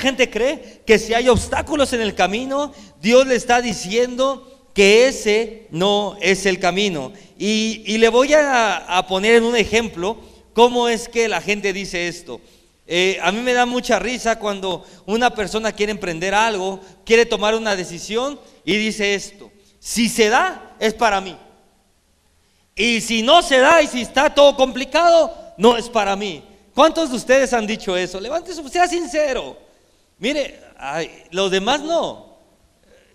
gente cree que si hay obstáculos en el camino, Dios le está diciendo que ese no es el camino. Y, le voy a, poner en un ejemplo cómo es que la gente dice esto. Eh, a mí me da mucha risa cuando una persona quiere emprender algo, quiere tomar una decisión y dice esto, si se da, es para mí. Y si no se da y si está todo complicado, no es para mí. ¿Cuántos de ustedes han dicho eso? Levántese, sea sincero. Mire, los demás no.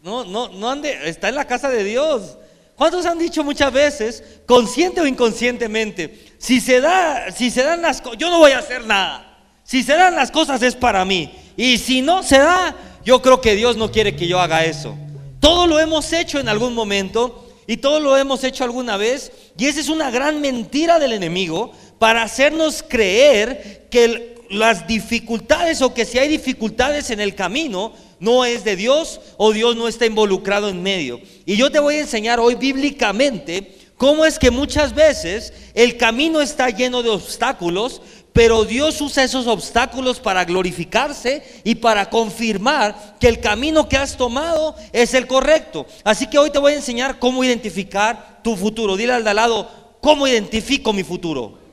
No, no, no ande, está en la casa de Dios. ¿Cuántos han dicho muchas veces, consciente o inconscientemente, si se da, si se dan las cosas, yo no voy a hacer nada. Si se dan las cosas es para mí. Y si no se da, yo creo que Dios no quiere que yo haga eso. Todo lo hemos hecho en algún momento y todo lo hemos hecho alguna vez. Y esa es una gran mentira del enemigo para hacernos creer que las dificultades o que si hay dificultades en el camino, no es de Dios o Dios no está involucrado en medio. Y yo te voy a enseñar hoy bíblicamente cómo es que muchas veces el camino está lleno de obstáculos, pero Dios usa esos obstáculos para glorificarse y para confirmar que el camino que has tomado es el correcto. Así que hoy te voy a enseñar cómo identificar tu futuro. Dile al de lado, ¿cómo identifico mi futuro?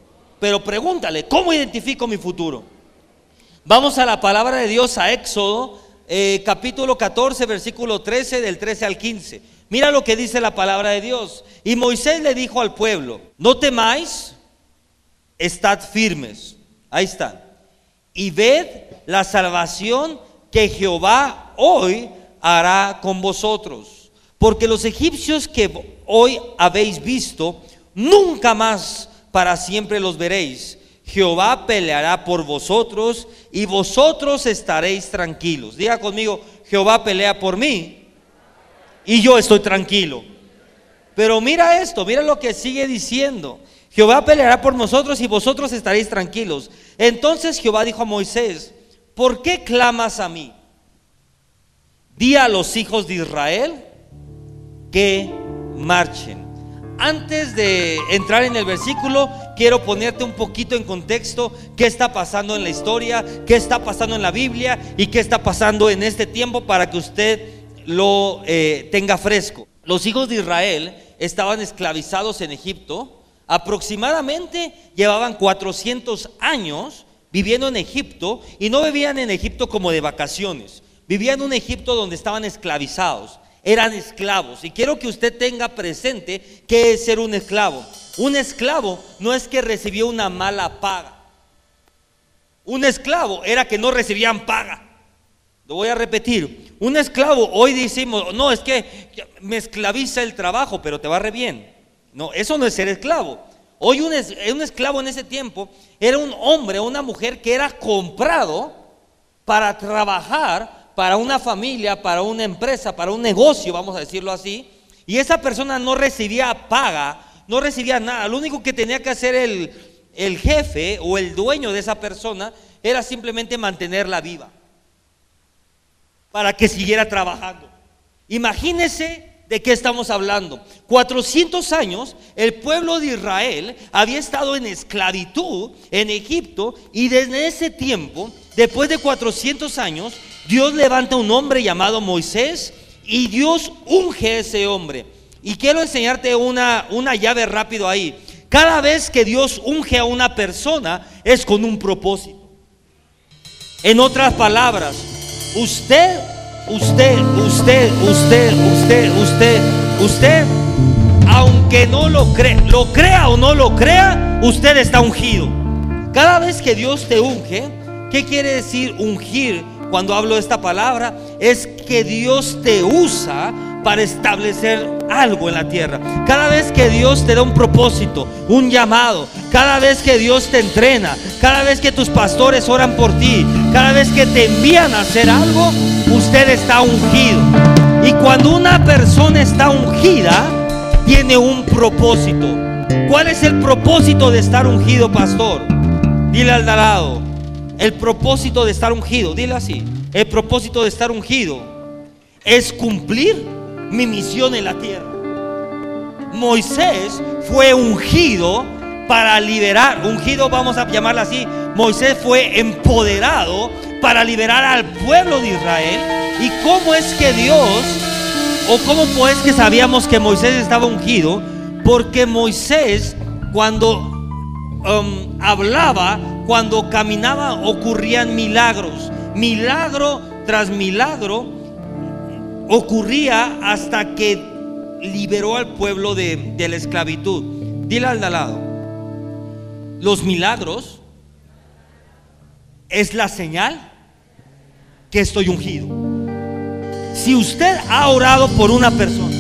Pero pregúntale, ¿cómo identifico mi futuro? Vamos a la palabra de Dios, a Éxodo eh, capítulo 14, versículo 13, del 13 al 15. Mira lo que dice la palabra de Dios. Y Moisés le dijo al pueblo, no temáis, estad firmes. Ahí está. Y ved la salvación que Jehová hoy hará con vosotros. Porque los egipcios que hoy habéis visto, nunca más para siempre los veréis Jehová peleará por vosotros y vosotros estaréis tranquilos. Diga conmigo, Jehová pelea por mí y yo estoy tranquilo. Pero mira esto, mira lo que sigue diciendo. Jehová peleará por nosotros y vosotros estaréis tranquilos. Entonces Jehová dijo a Moisés, ¿por qué clamas a mí? Di a los hijos de Israel que marchen antes de entrar en el versículo, quiero ponerte un poquito en contexto qué está pasando en la historia, qué está pasando en la Biblia y qué está pasando en este tiempo para que usted lo eh, tenga fresco. Los hijos de Israel estaban esclavizados en Egipto, aproximadamente llevaban 400 años viviendo en Egipto y no vivían en Egipto como de vacaciones, vivían en un Egipto donde estaban esclavizados eran esclavos. Y quiero que usted tenga presente qué es ser un esclavo. Un esclavo no es que recibió una mala paga. Un esclavo era que no recibían paga. Lo voy a repetir. Un esclavo, hoy decimos, no, es que me esclaviza el trabajo, pero te va re bien. No, eso no es ser esclavo. Hoy un, un esclavo en ese tiempo era un hombre o una mujer que era comprado para trabajar para una familia, para una empresa, para un negocio, vamos a decirlo así, y esa persona no recibía paga, no recibía nada. Lo único que tenía que hacer el, el jefe o el dueño de esa persona era simplemente mantenerla viva para que siguiera trabajando. Imagínese de qué estamos hablando. 400 años el pueblo de Israel había estado en esclavitud en Egipto y desde ese tiempo, después de 400 años, Dios levanta un hombre llamado Moisés y Dios unge a ese hombre. Y quiero enseñarte una, una llave rápido ahí. Cada vez que Dios unge a una persona es con un propósito. En otras palabras, usted, usted, usted, usted, usted, usted, usted, aunque no lo crea, lo crea o no lo crea, usted está ungido. Cada vez que Dios te unge, ¿qué quiere decir ungir? Cuando hablo de esta palabra es que Dios te usa para establecer algo en la tierra. Cada vez que Dios te da un propósito, un llamado, cada vez que Dios te entrena, cada vez que tus pastores oran por ti, cada vez que te envían a hacer algo, usted está ungido. Y cuando una persona está ungida, tiene un propósito. ¿Cuál es el propósito de estar ungido, pastor? Dile al lado, el propósito de estar ungido, dile así, el propósito de estar ungido es cumplir mi misión en la tierra. Moisés fue ungido para liberar, ungido vamos a llamarlo así, Moisés fue empoderado para liberar al pueblo de Israel. ¿Y cómo es que Dios, o cómo pues que sabíamos que Moisés estaba ungido? Porque Moisés cuando um, hablaba, cuando caminaba, ocurrían milagros. Milagro tras milagro ocurría hasta que liberó al pueblo de, la esclavitud. Dile al lado, los milagros es la señal que estoy ungido. Si usted ha orado por una persona,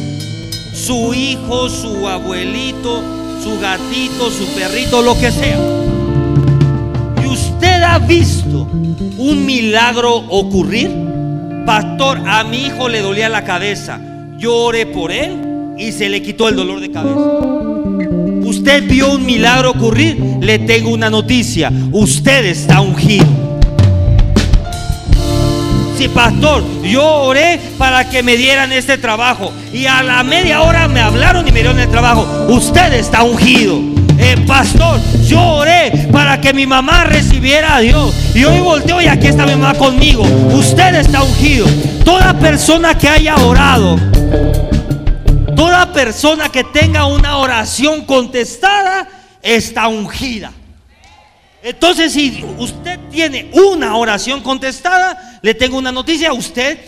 su hijo, su abuelito, su gatito, su perrito, lo que sea, y usted ha visto un milagro ocurrir, pastor, a mi hijo le dolía la cabeza, yo oré por él y se le quitó el dolor de cabeza. Usted vio un milagro ocurrir, le tengo una noticia, usted está ungido pastor, yo oré para que me dieran este trabajo. Y a la media hora me hablaron y me dieron el trabajo. Usted está ungido. Eh, pastor, yo oré para que mi mamá recibiera a Dios. Y hoy volteo y aquí está mi mamá conmigo. Usted está ungido. Toda persona que haya orado, toda persona que tenga una oración contestada, está ungida. Entonces, si usted tiene una oración contestada, le tengo una noticia, usted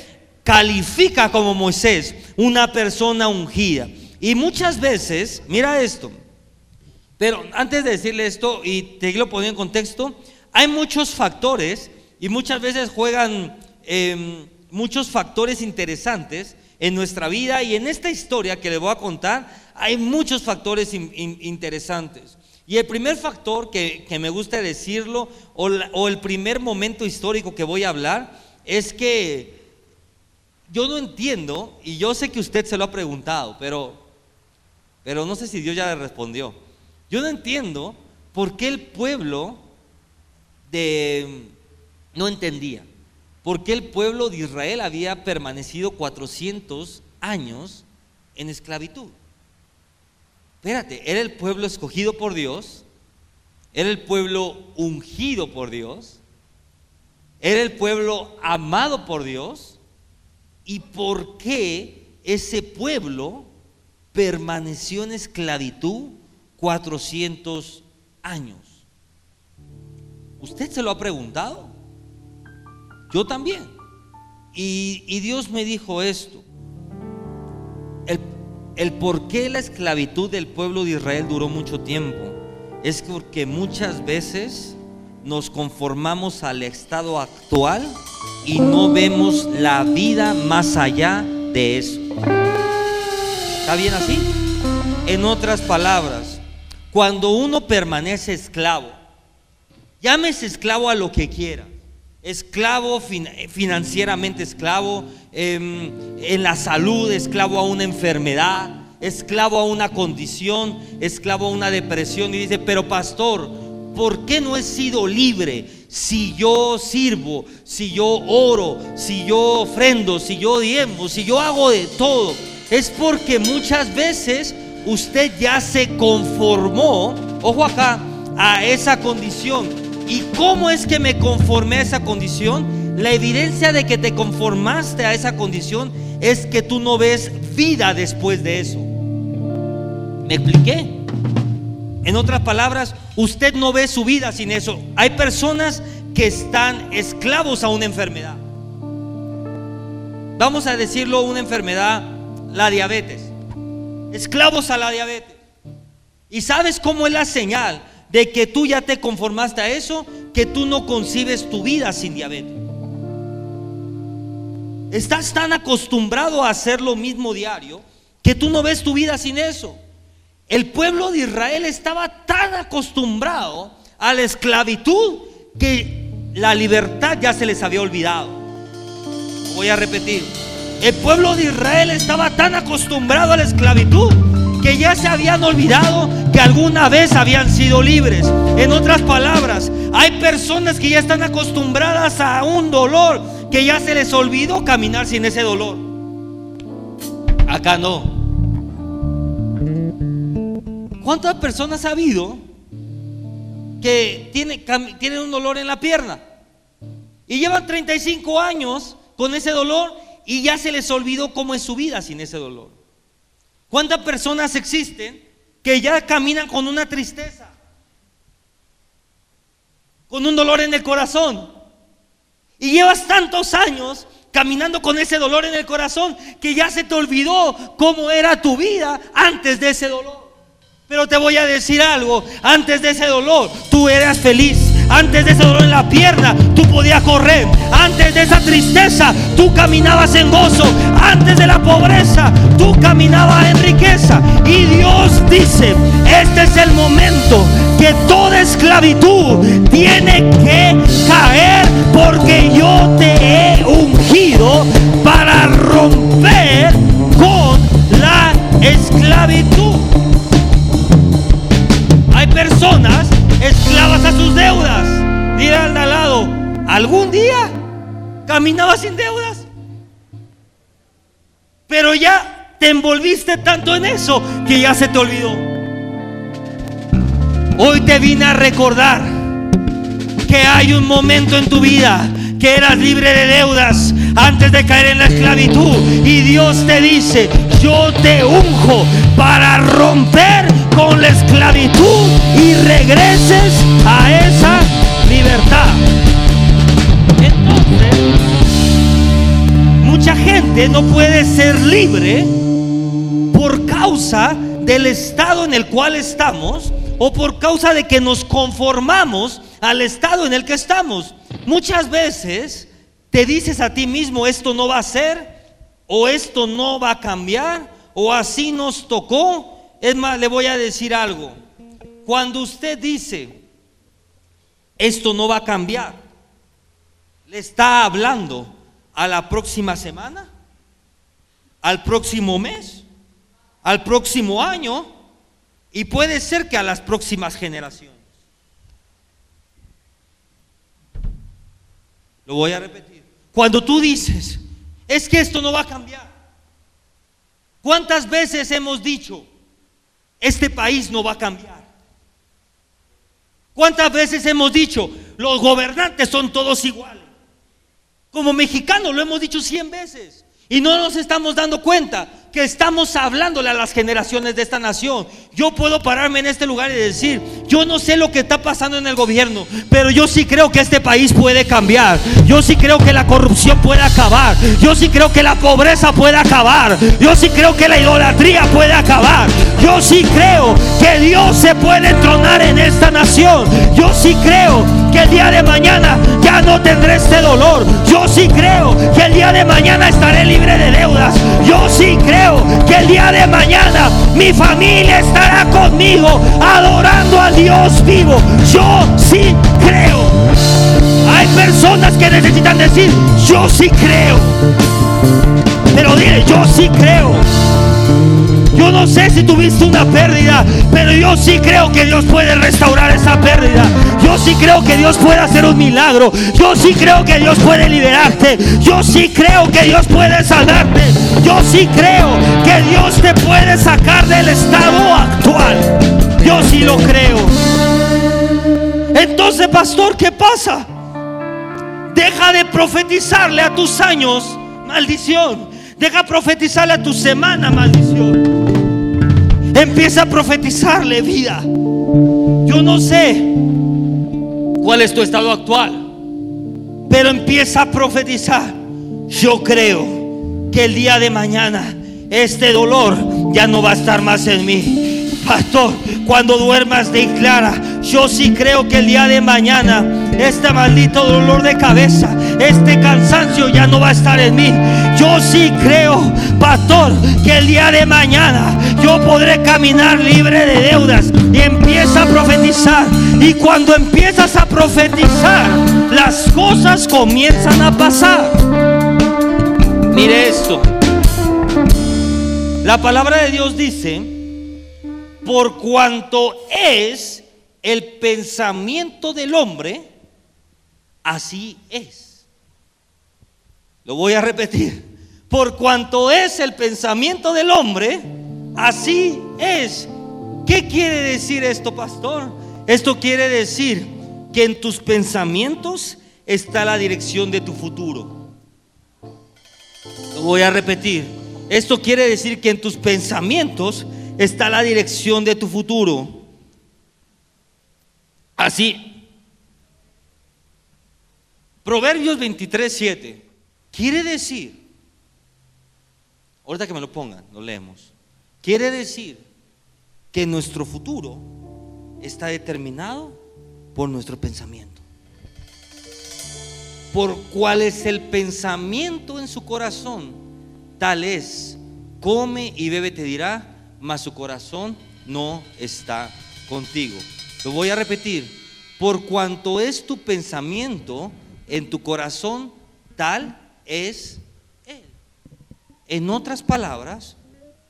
califica como Moisés, una persona ungida. Y muchas veces, mira esto, pero antes de decirle esto y te lo pongo en contexto, hay muchos factores y muchas veces juegan em, muchos factores interesantes en nuestra vida y en esta historia que le voy a contar, hay muchos factores interesantes. Y el primer factor que, me gusta decirlo, o, el primer momento histórico que voy a hablar, es que yo no entiendo, y yo sé que usted se lo ha preguntado, pero, pero no sé si Dios ya le respondió. Yo no entiendo por qué el pueblo de, no entendía, por qué el pueblo de Israel había permanecido 400 años en esclavitud. Espérate, era el pueblo escogido por Dios, era el pueblo ungido por Dios, era el pueblo amado por Dios. ¿Y por qué ese pueblo permaneció en esclavitud 400 años? ¿Usted se lo ha preguntado? Yo también. Y, Dios me dijo esto. El por qué la esclavitud del pueblo de Israel duró mucho tiempo es porque muchas veces nos conformamos al estado actual y no vemos la vida más allá de eso. ¿Está bien así? En otras palabras, cuando uno permanece esclavo, llámese esclavo a lo que quiera, esclavo financieramente esclavo, em, en la salud, esclavo a una enfermedad, esclavo a una condición, esclavo a una depresión. Y dice, pero pastor, ¿por qué no he sido libre si yo sirvo, si yo oro, si yo ofrendo, si yo diezmo, si yo hago de todo? Es porque muchas veces usted ya se conformó, ojo acá, a esa condición ¿Y cómo es que me conformé a esa condición? La evidencia de que te conformaste a esa condición es que tú no ves vida después de eso. ¿Me expliqué? En otras palabras, usted no ve su vida sin eso. Hay personas que están esclavos a una enfermedad. Vamos a decirlo, una enfermedad, la diabetes. Esclavos a la diabetes. ¿Y sabes cómo es la señal de que tú ya te conformaste a eso, que tú no concibes tu vida sin diabetes. Estás tan acostumbrado a hacer lo mismo diario que tú no ves tu vida sin eso. El pueblo de Israel estaba tan acostumbrado a la esclavitud que la libertad ya se les había olvidado. Voy a repetir. El pueblo de Israel estaba tan acostumbrado a la esclavitud que ya se habían olvidado que alguna vez habían sido libres. En otras palabras, hay personas que ya están acostumbradas a un dolor que ya se les olvidó caminar sin ese dolor. Acá no. ¿Cuántas personas ha habido que tienen, tienen un dolor en la pierna? Y llevan 35 años con ese dolor y ya se les olvidó cómo es su vida sin ese dolor. ¿Cuántas personas existen que ya caminan con una tristeza? Con un dolor en el corazón. Y llevas tantos años caminando con ese dolor en el corazón que ya se te olvidó cómo era tu vida antes de ese dolor. Pero te voy a decir algo, antes de ese dolor tú eras feliz. Antes de ese dolor en la pierna, tú podías correr. Antes de esa tristeza, tú caminabas en gozo. Antes de la pobreza, tú caminabas en riqueza. Y Dios dice, este es el momento que toda esclavitud tiene que caer porque yo te he ungido para romper con la esclavitud. Esclavas a sus deudas. Dile al lado, ¿algún día caminabas sin deudas? Pero ya te envolviste tanto en eso que ya se te olvidó. Hoy te vine a recordar que hay un momento en tu vida que eras libre de deudas antes de caer en la esclavitud. Y Dios te dice, yo te unjo para romper con la esclavitud y regreses a esa libertad. Entonces, mucha gente no puede ser libre por causa del estado en el cual estamos o por causa de que nos conformamos al estado en el que estamos. Muchas veces te dices a ti mismo, esto no va a ser, o esto no va a cambiar, o así nos tocó. Es más, le voy a decir algo. Cuando usted dice, esto no va a cambiar, le está hablando a la próxima semana, al próximo mes, al próximo año, y puede ser que a las próximas generaciones. Lo voy a repetir. Cuando tú dices, es que esto no va a cambiar. ¿Cuántas veces hemos dicho, este país no va a cambiar? ¿Cuántas veces hemos dicho, los gobernantes son todos iguales? Como mexicanos lo hemos dicho cien veces y no nos estamos dando cuenta que estamos hablándole a las generaciones de esta nación. Yo puedo pararme en este lugar y decir, yo no sé lo que está pasando en el gobierno, pero yo sí creo que este país puede cambiar. Yo sí creo que la corrupción puede acabar. Yo sí creo que la pobreza puede acabar. Yo sí creo que la idolatría puede acabar. Yo sí creo que Dios se puede entronar en esta nación. Yo sí creo que el día de mañana ya no tendré este dolor. Yo sí creo que el día de mañana estaré libre de deudas. Yo sí creo que el día de mañana mi familia estará conmigo adorando a Dios vivo. Yo sí creo. Hay personas que necesitan decir, yo sí creo. Pero dile, yo sí creo. Yo no sé si tuviste una pérdida, pero yo sí creo que Dios puede restaurar esa pérdida. Yo sí creo que Dios puede hacer un milagro. Yo sí creo que Dios puede liberarte. Yo sí creo que Dios puede sanarte. Yo sí creo que Dios te puede sacar del estado actual. Yo sí lo creo. Entonces, pastor, ¿qué pasa? Deja de profetizarle a tus años maldición. Deja profetizarle a tu semana maldición. Empieza a profetizarle vida. Yo no sé cuál es tu estado actual, pero empieza a profetizar. Yo creo que el día de mañana este dolor ya no va a estar más en mí. Pastor, cuando duermas declara, yo sí creo que el día de mañana este maldito dolor de cabeza, este cansancio ya no va a estar en mí. Yo sí creo, pastor, que el día de mañana yo podré caminar libre de deudas. Y empieza a profetizar. Y cuando empiezas a profetizar, las cosas comienzan a pasar. Mire esto. La palabra de Dios dice, por cuanto es el pensamiento del hombre, así es. Lo voy a repetir. Por cuanto es el pensamiento del hombre, así es. ¿Qué quiere decir esto, pastor? Esto quiere decir que en tus pensamientos está la dirección de tu futuro. Lo voy a repetir. Esto quiere decir que en tus pensamientos está la dirección de tu futuro. Así. Proverbios 23, 7. Quiere decir, ahorita que me lo pongan, lo leemos. Quiere decir que nuestro futuro está determinado por nuestro pensamiento. Por cuál es el pensamiento en su corazón, tal es. Come y bebe, te dirá, mas su corazón no está contigo. Lo voy a repetir. Por cuanto es tu pensamiento en tu corazón, tal es Él. En otras palabras,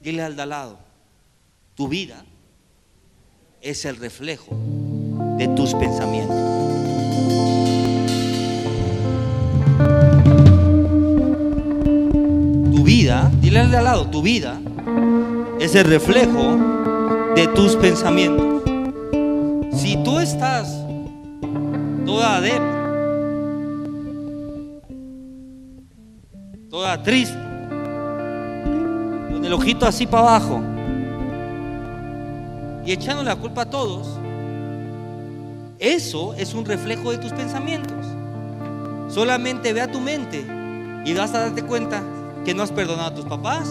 dile al lado, tu vida es el reflejo de tus pensamientos. Tu vida, dile al de al lado, tu vida es el reflejo de tus pensamientos. Si tú estás toda débil, toda triste, con el ojito así para abajo y echando la culpa a todos, eso es un reflejo de tus pensamientos. Solamente ve a tu mente y vas a darte cuenta que no has perdonado a tus papás,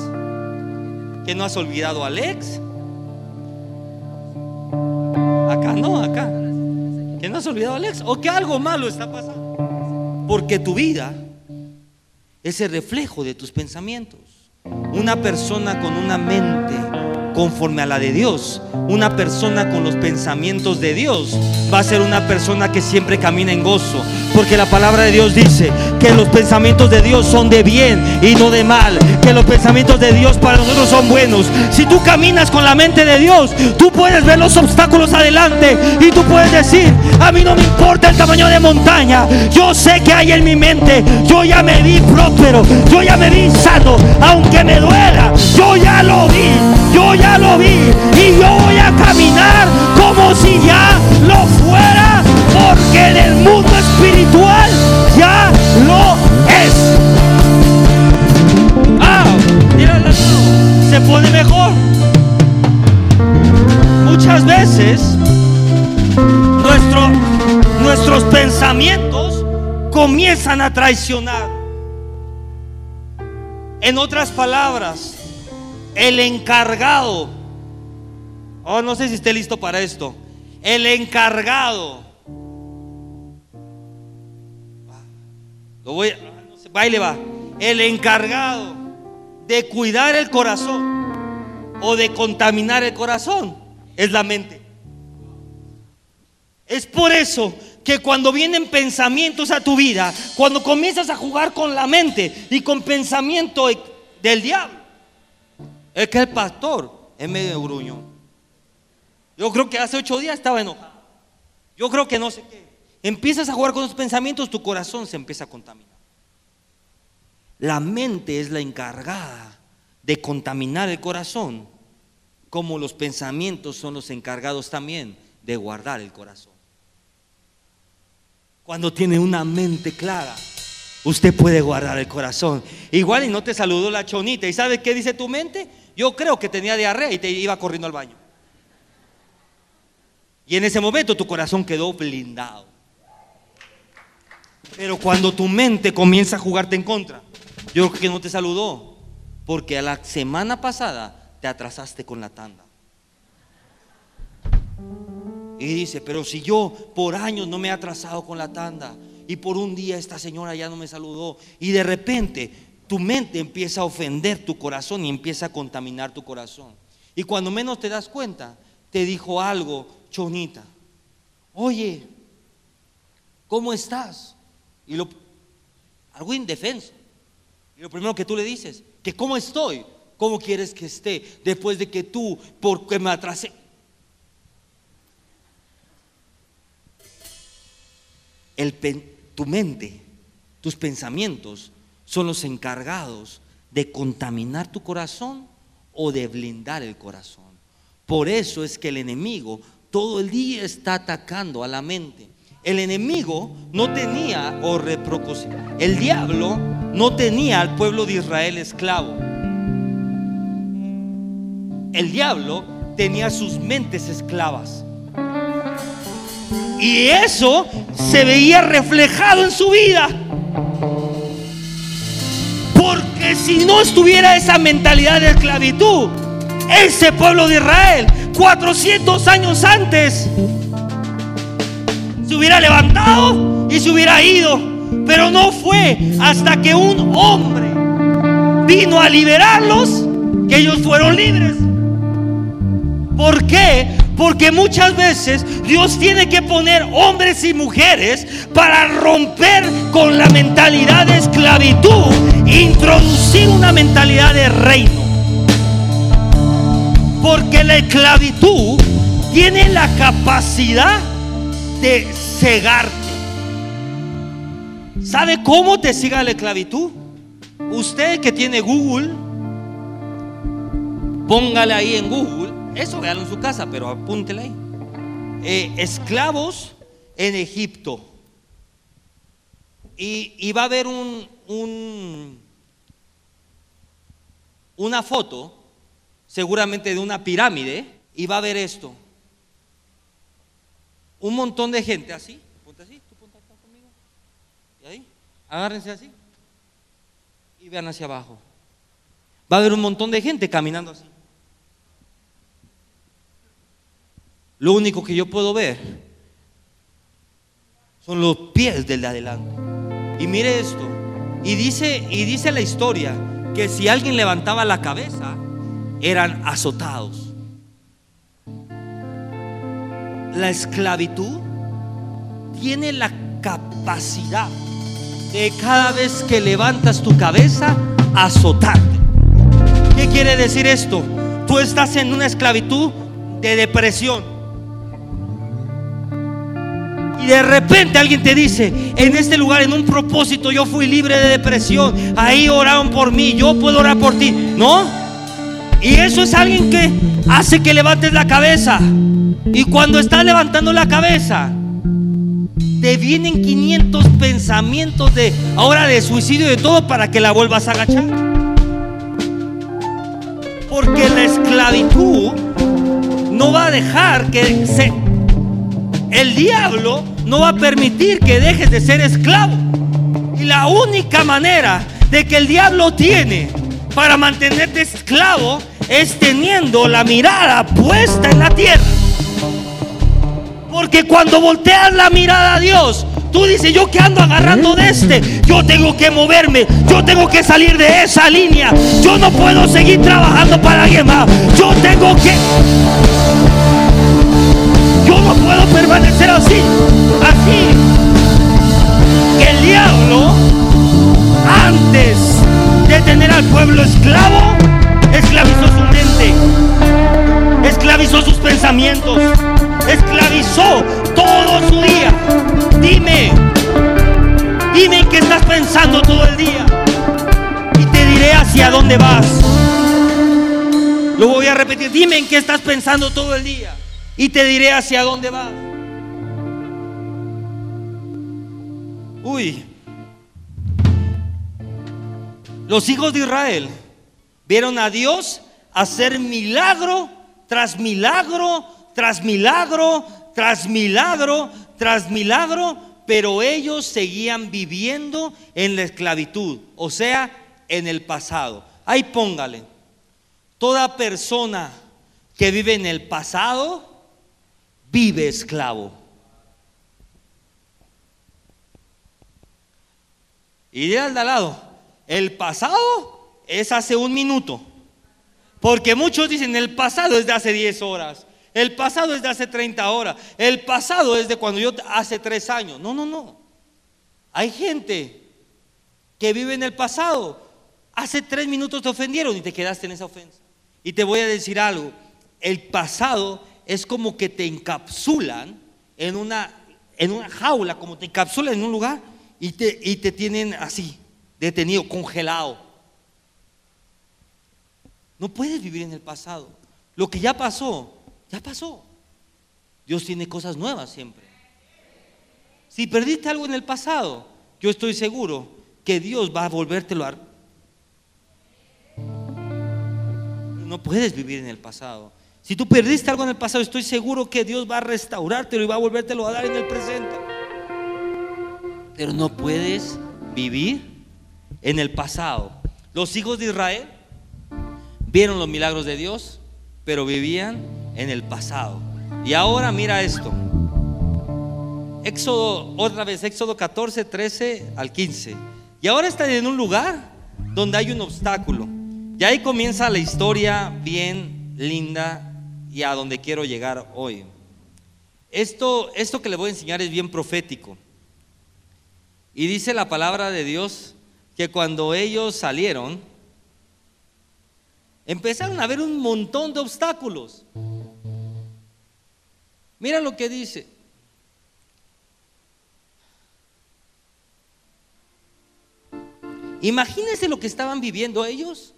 que no has olvidado a Alex. Acá no, acá. Que no has olvidado a Alex o que algo malo está pasando. Porque tu vida es el reflejo de tus pensamientos. Una persona con una mente conforme a la de Dios. Una persona con los pensamientos de Dios va a ser una persona que siempre camina en gozo. Porque la palabra de Dios dice que los pensamientos de Dios son de bien y no de mal. Que los pensamientos de Dios para nosotros son buenos. Si tú caminas con la mente de Dios, tú puedes ver los obstáculos adelante y tú puedes decir, a mí no me importa el tamaño de montaña. Yo sé que hay en mi mente. Yo ya me vi próspero. Yo ya me vi sano. Aunque me duela, yo ya lo vi. Lo vi. Y yo voy a caminar como si ya lo fuera. Porque en el mundo espiritual ya lo es. Ah, mira, se pone mejor. Muchas veces nuestro, nuestros pensamientos comienzan a traicionar. En otras palabras, el encargado, oh, no sé si esté listo para esto, el encargado, lo voy, no va, el encargado de cuidar el corazón o de contaminar el corazón es la mente. Es por eso que cuando vienen pensamientos a tu vida, cuando comienzas a jugar con la mente y con pensamiento del diablo, es que el pastor es medio gruñón. Yo creo que hace ocho días estaba enojado. Yo creo que no sé qué. Empiezas a jugar con los pensamientos, tu corazón se empieza a contaminar. La mente es la encargada de contaminar el corazón, como los pensamientos son los encargados también de guardar el corazón. Cuando tiene una mente clara, usted puede guardar el corazón. Igual y no te saludó la chonita. ¿Y sabe qué dice tu mente? Yo creo que tenía diarrea y te iba corriendo al baño. Y en ese momento tu corazón quedó blindado. Pero cuando tu mente comienza a jugarte en contra, yo creo que no te saludó, porque a la semana pasada te atrasaste con la tanda. Y dice, pero si yo por años no me he atrasado con la tanda y por un día esta señora ya no me saludó y de repente tu mente empieza a ofender tu corazón y empieza a contaminar tu corazón. Y cuando menos te das cuenta, te dijo algo, chonita. Oye, ¿cómo estás? Y lo, algo indefenso. Y lo primero que tú le dices, que cómo estoy, cómo quieres que esté, después de que tú, porque me atrasé. El, tu mente, tus pensamientos son los encargados de contaminar tu corazón o de blindar el corazón. Por eso es que el enemigo todo el día está atacando a la mente. el enemigo no tenía, o el diablo no tenía al pueblo de Israel esclavo. El diablo tenía sus mentes esclavas. Y eso se veía reflejado en su vida. Si no estuviera esa mentalidad de esclavitud, ese pueblo de Israel, 400 años antes, se hubiera levantado y se hubiera ido. Pero no fue hasta que un hombre vino a liberarlos que ellos fueron libres. ¿Por qué? Porque muchas veces Dios tiene que poner hombres y mujeres para romper con la mentalidad de esclavitud, introducir una mentalidad de reino. Porque la esclavitud tiene la capacidad de cegarte. ¿Sabe cómo te siga la esclavitud? Usted que tiene Google, póngale ahí en Google, eso véalo en su casa, pero apúntele ahí. Eh, esclavos en Egipto. Y, va a haber un, un, una foto seguramente de una pirámide, y va a ver esto. Un montón de gente así, ponte así, tú ponte acá conmigo. Y ahí, agárrense así. Y vean hacia abajo. Va a haber un montón de gente caminando así. Lo único que yo puedo ver son los pies del de adelante. Y mire esto. Y dice, y dice la historia que si alguien levantaba la cabeza, eran azotados. La esclavitud tiene la capacidad de cada vez que levantas tu cabeza, azotarte. ¿Qué quiere decir esto? Tú estás en una esclavitud de depresión. Y de repente alguien te dice, en este lugar, en un propósito, yo fui libre de depresión. Ahí oraron por mí, yo puedo orar por ti. No, y eso es alguien que hace que levantes la cabeza. Y cuando estás levantando la cabeza, te vienen 500 pensamientos de ahora de suicidio y de todo para que la vuelvas a agachar. Porque la esclavitud no va a dejar que se el diablo no va a permitir que dejes de ser esclavo. Y la única manera de que el diablo tiene para mantenerte esclavo es teniendo la mirada puesta en la tierra. Porque cuando volteas la mirada a Dios, tú dices, yo que ando agarrando de este, yo tengo que moverme, yo tengo que salir de esa línea, yo no puedo seguir trabajando para alguien más, yo tengo que... No puedo permanecer así, así. Que el diablo, antes de tener al pueblo esclavo, esclavizó su mente, esclavizó sus pensamientos, esclavizó todo su día. Dime, dime en qué estás pensando todo el día y te diré hacia dónde vas. Lo voy a repetir, dime en qué estás pensando todo el día y te diré hacia dónde vas. Uy, los hijos de Israel Vieron a Dios hacer milagro tras milagro, tras milagro, tras milagro, tras milagro, pero ellos seguían viviendo en la esclavitud, o sea, en el pasado. Ahí póngale, toda persona que vive en el pasado vive esclavo. Y de al lado, el pasado es hace un minuto. Porque muchos dicen, el pasado es de hace 10 horas, el pasado es de hace 30 horas, el pasado es de cuando yo hace 3 años. No, no, no. Hay gente que vive en el pasado. Hace 3 minutos te ofendieron y te quedaste en esa ofensa. Y te voy a decir algo, el pasado es como que te encapsulan en una, en una jaula, como te encapsulan en un lugar y te, y te tienen así, detenido, congelado. No puedes vivir en el pasado. Lo que ya pasó, ya pasó. Dios tiene cosas nuevas siempre. Si perdiste algo en el pasado, yo estoy seguro que Dios va a volvértelo a... No puedes vivir en el pasado. Si tú perdiste algo en el pasado, estoy seguro que Dios va a restaurártelo y va a volvértelo a dar en el presente. Pero no puedes vivir en el pasado. Los hijos de Israel vieron los milagros de Dios, pero vivían en el pasado. Y ahora mira esto. Éxodo, otra vez, Éxodo 14, 13 al 15. Y ahora están en un lugar donde hay un obstáculo. Y ahí comienza la historia bien linda y a donde quiero llegar hoy. Esto, esto que le voy a enseñar es bien profético. Y dice la palabra de Dios que cuando ellos salieron, empezaron a ver un montón de obstáculos. Mira lo que dice. Imagínense lo que estaban viviendo ellos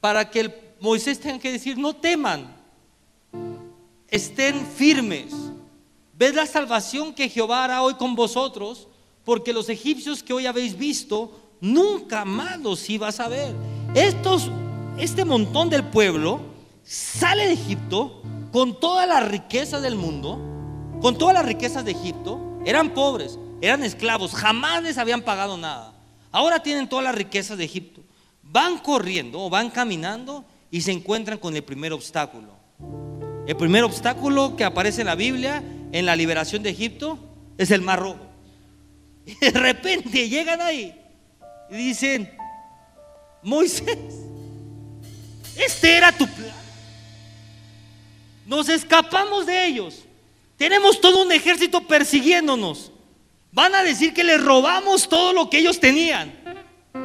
para que el Moisés tenga que decir, no teman, estén firmes. Ved la salvación que Jehová hará hoy con vosotros, porque los egipcios que hoy habéis visto, nunca más los ibas a ver. Este montón del pueblo sale de Egipto con toda la riqueza del mundo, con todas las riquezas de Egipto, eran pobres, eran esclavos, jamás les habían pagado nada. Ahora tienen todas las riquezas de Egipto. Van corriendo o van caminando y se encuentran con el primer obstáculo. El primer obstáculo que aparece en la Biblia en la liberación de Egipto es el mar rojo. Y de repente llegan ahí y dicen, Moisés, este era tu plan. Nos escapamos de ellos. Tenemos todo un ejército persiguiéndonos. Van a decir que les robamos todo lo que ellos tenían.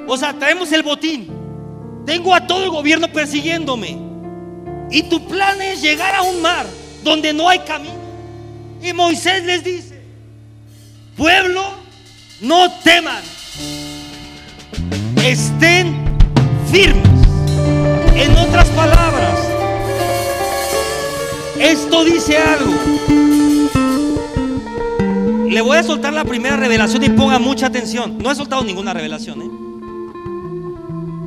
O sea, traemos el botín. Tengo a todo el gobierno persiguiéndome. Y tu plan es llegar a un mar donde no hay camino. Y Moisés les dice, pueblo, no teman. Estén firmes. En otras palabras, esto dice algo. Le voy a soltar la primera revelación y ponga mucha atención. No he soltado ninguna revelación. ¿eh?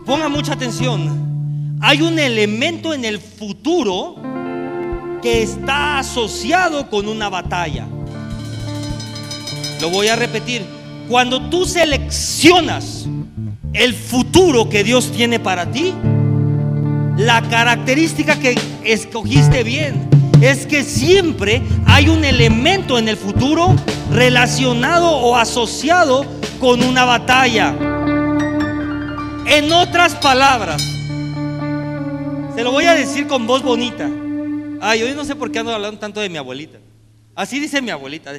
Ponga mucha atención. Hay un elemento en el futuro que está asociado con una batalla. Lo voy a repetir. Cuando tú seleccionas el futuro que Dios tiene para ti, la característica que escogiste bien es que siempre hay un elemento en el futuro relacionado o asociado con una batalla. En otras palabras, se lo voy a decir con voz bonita. Ay, hoy no sé por qué ando hablando tanto de mi abuelita. Así dice mi abuelita.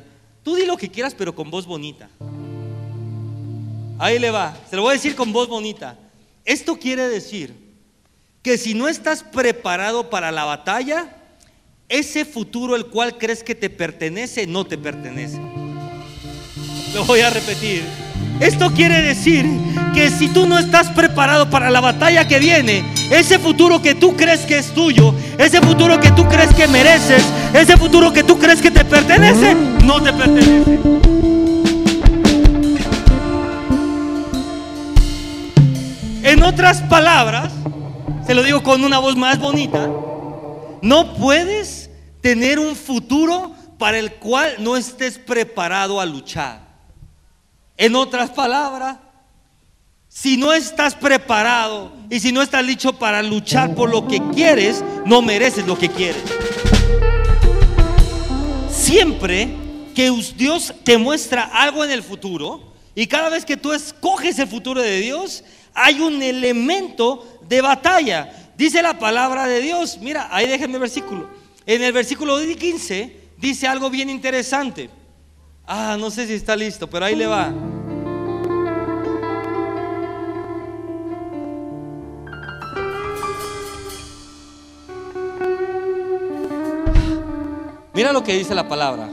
Tú di lo que quieras, pero con voz bonita. Ahí le va. Se lo voy a decir con voz bonita. Esto quiere decir que si no estás preparado para la batalla, ese futuro el cual crees que te pertenece, no te pertenece. Lo voy a repetir. Esto quiere decir que si tú no estás preparado para la batalla que viene, ese futuro que tú crees que es tuyo, ese futuro que tú crees que mereces, ese futuro que tú crees que te pertenece, no te pertenece. En otras palabras, se lo digo con una voz más bonita, no puedes tener un futuro para el cual no estés preparado a luchar. En otras palabras, si no estás preparado y si no estás listo para luchar por lo que quieres, no mereces lo que quieres. Siempre que Dios te muestra algo en el futuro y cada vez que tú escoges el futuro de Dios, hay un elemento de batalla. Dice la palabra de Dios. Mira, ahí déjenme el versículo. En el versículo 15 dice algo bien interesante. Ah, no sé si está listo, pero ahí le va. Mira lo que dice la palabra.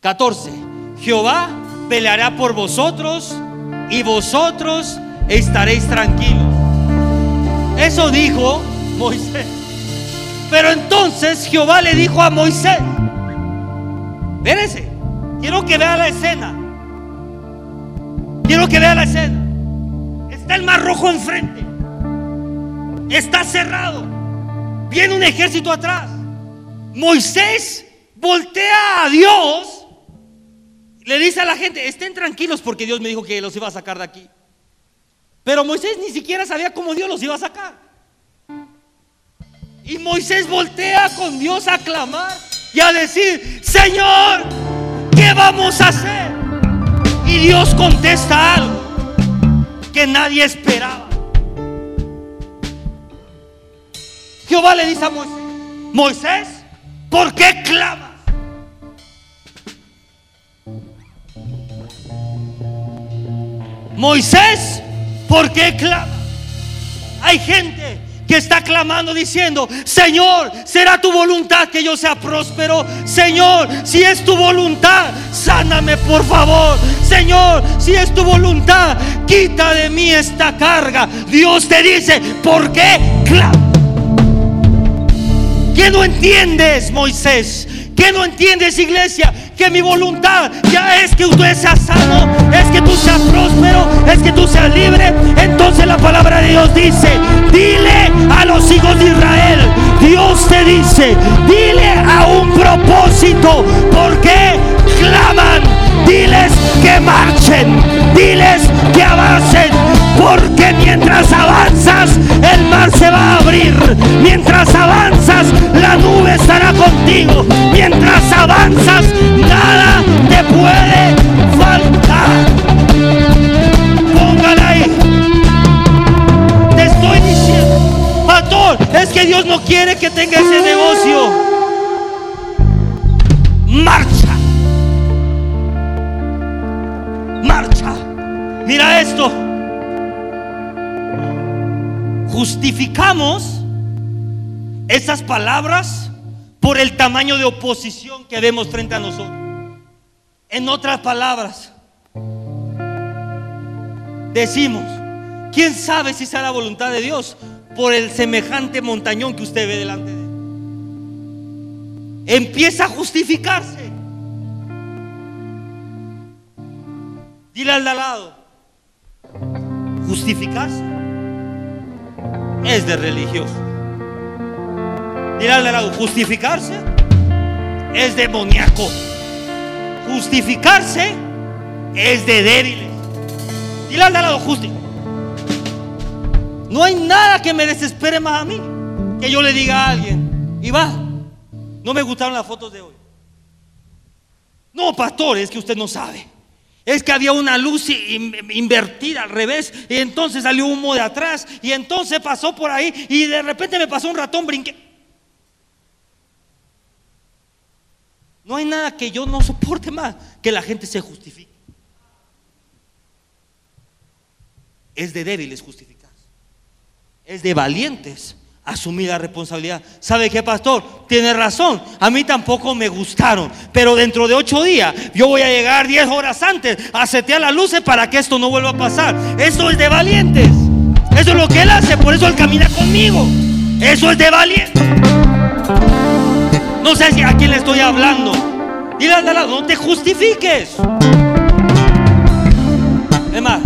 14. Jehová peleará por vosotros y vosotros estaréis tranquilos. Eso dijo Moisés. Pero entonces Jehová le dijo a Moisés, espérese, Quiero que vea la escena. Quiero que vea la escena. Está el mar rojo enfrente. Está cerrado. Viene un ejército atrás. Moisés voltea a Dios. Le dice a la gente, estén tranquilos porque Dios me dijo que los iba a sacar de aquí. Pero Moisés ni siquiera sabía cómo Dios los iba a sacar. Y Moisés voltea con Dios a clamar y a decir, Señor, ¿qué vamos a hacer? Y Dios contesta algo que nadie esperaba. Jehová le dice a Moisés, Moisés, ¿por qué clamas? Moisés, ¿por qué clamas? Hay gente que está clamando diciendo, Señor, será tu voluntad que yo sea próspero. Señor, si es tu voluntad, sáname por favor. Señor, si es tu voluntad, quita de mí esta carga. Dios te dice, ¿por qué? ¿Qué no entiendes, Moisés? ¿Qué no entiendes, iglesia? Que mi voluntad ya es que usted sea sano, es que tú seas próspero, es que tú seas libre. Entonces la palabra de Dios dice, dile a los hijos de Israel, Dios te dice, dile a un propósito, ¿por qué claman? Diles que marchen, diles que avancen, porque mientras avanzas, el mar se va a abrir. Mientras avanzas, la nube estará contigo. Avanzas, nada te puede faltar. Póngala ahí. Te estoy diciendo, pastor, es que Dios no quiere que tenga ese negocio. Marcha. Marcha. Mira esto. Justificamos esas palabras por el tamaño de oposición que vemos frente a nosotros. En otras palabras, decimos, ¿quién sabe si será la voluntad de Dios por el semejante montañón que usted ve delante de él? Empieza a justificarse. Dile al de al lado, justificarse es de religioso. Dile al lado, justificarse es demoníaco. Justificarse es de débiles. Dile al lado, justi. No hay nada que me desespere más a mí que yo le diga a alguien, y va, no me gustaron las fotos de hoy. No, pastor, es que usted no sabe. Es que había una luz in- invertida al revés y entonces salió humo de atrás y entonces pasó por ahí y de repente me pasó un ratón, brinqué. No hay nada que yo no soporte más que la gente se justifique. Es de débiles justificarse. Es de valientes asumir la responsabilidad. ¿Sabe qué, pastor? Tiene razón. A mí tampoco me gustaron. Pero dentro de ocho días yo voy a llegar diez horas antes a setear las luces para que esto no vuelva a pasar. Eso es de valientes. Eso es lo que él hace. Por eso él camina conmigo. Eso es de valientes. No sé si a quién le estoy hablando. Dile al lado, no te justifiques. Es más,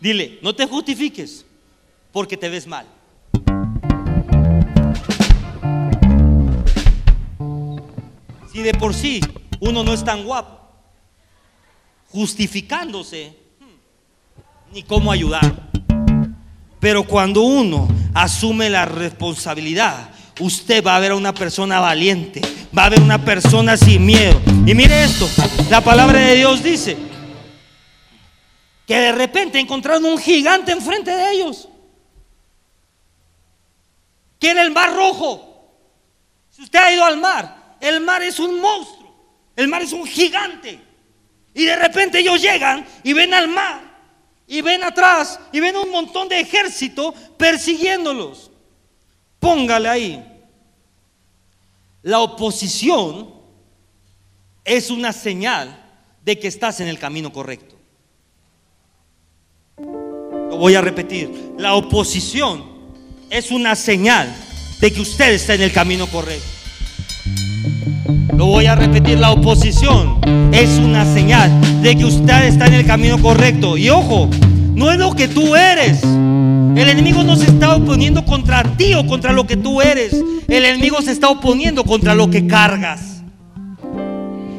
dile, no te justifiques porque te ves mal. Si de por sí uno no es tan guapo, justificándose, hmm, ni cómo ayudar. Pero cuando uno asume la responsabilidad, usted va a ver a una persona valiente, va a ver una persona sin miedo. Y mire esto, la palabra de Dios dice que de repente encontraron un gigante enfrente de ellos, que era el mar rojo. Si usted ha ido al mar, el mar es un monstruo, el mar es un gigante. Y de repente ellos llegan y ven al mar y ven atrás y ven un montón de ejército persiguiéndolos. Póngale ahí. La oposición es una señal de que estás en el camino correcto. Lo voy a repetir. La oposición es una señal de que usted está en el camino correcto. Lo voy a repetir, la oposición es una señal de que usted está en el camino correcto. Y ojo, no es lo que tú eres. El enemigo no se está oponiendo contra ti o contra lo que tú eres. El enemigo se está oponiendo contra lo que cargas.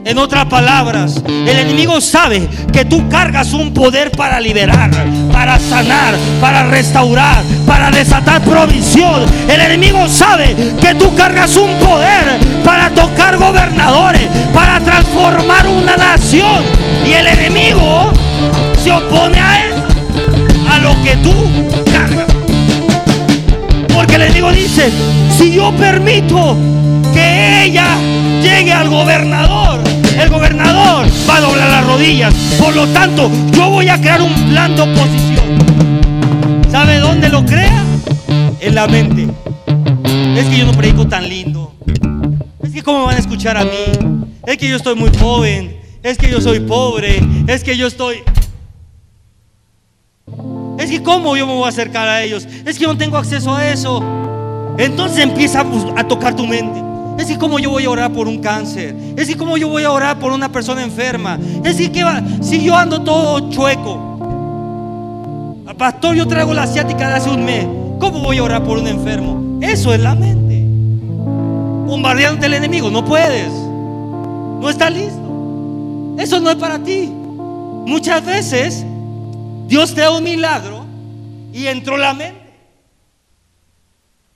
En otras palabras, el enemigo sabe que tú cargas un poder para liberar, para sanar, para restaurar, para desatar provisión. El enemigo sabe que tú cargas un poder para tocar gobernadores, para transformar una nación. Y el enemigo se opone a él, a lo que tú cargas. Porque el enemigo dice, si yo permito que ella llegue al gobernador, el gobernador va a doblar las rodillas. Por lo tanto, yo voy a crear un plan de oposición. ¿Sabe dónde lo crea? En la mente. Es que yo no predico tan lindo. Es que cómo van a escuchar a mí. Es que yo estoy muy joven. Es que yo soy pobre. Es que yo estoy... Es que cómo yo me voy a acercar a ellos. Es que no tengo acceso a eso. Entonces empieza a tocar tu mente. Es que como yo voy a orar por un cáncer. Es que como yo voy a orar por una persona enferma. Es que si yo ando todo chueco. Pastor, yo traigo la asiática de hace un mes. ¿Cómo voy a orar por un enfermo? Eso es la mente. Bombardeando el enemigo. No puedes. No está listo. Eso no es para ti. Muchas veces Dios te da un milagro y entró la mente.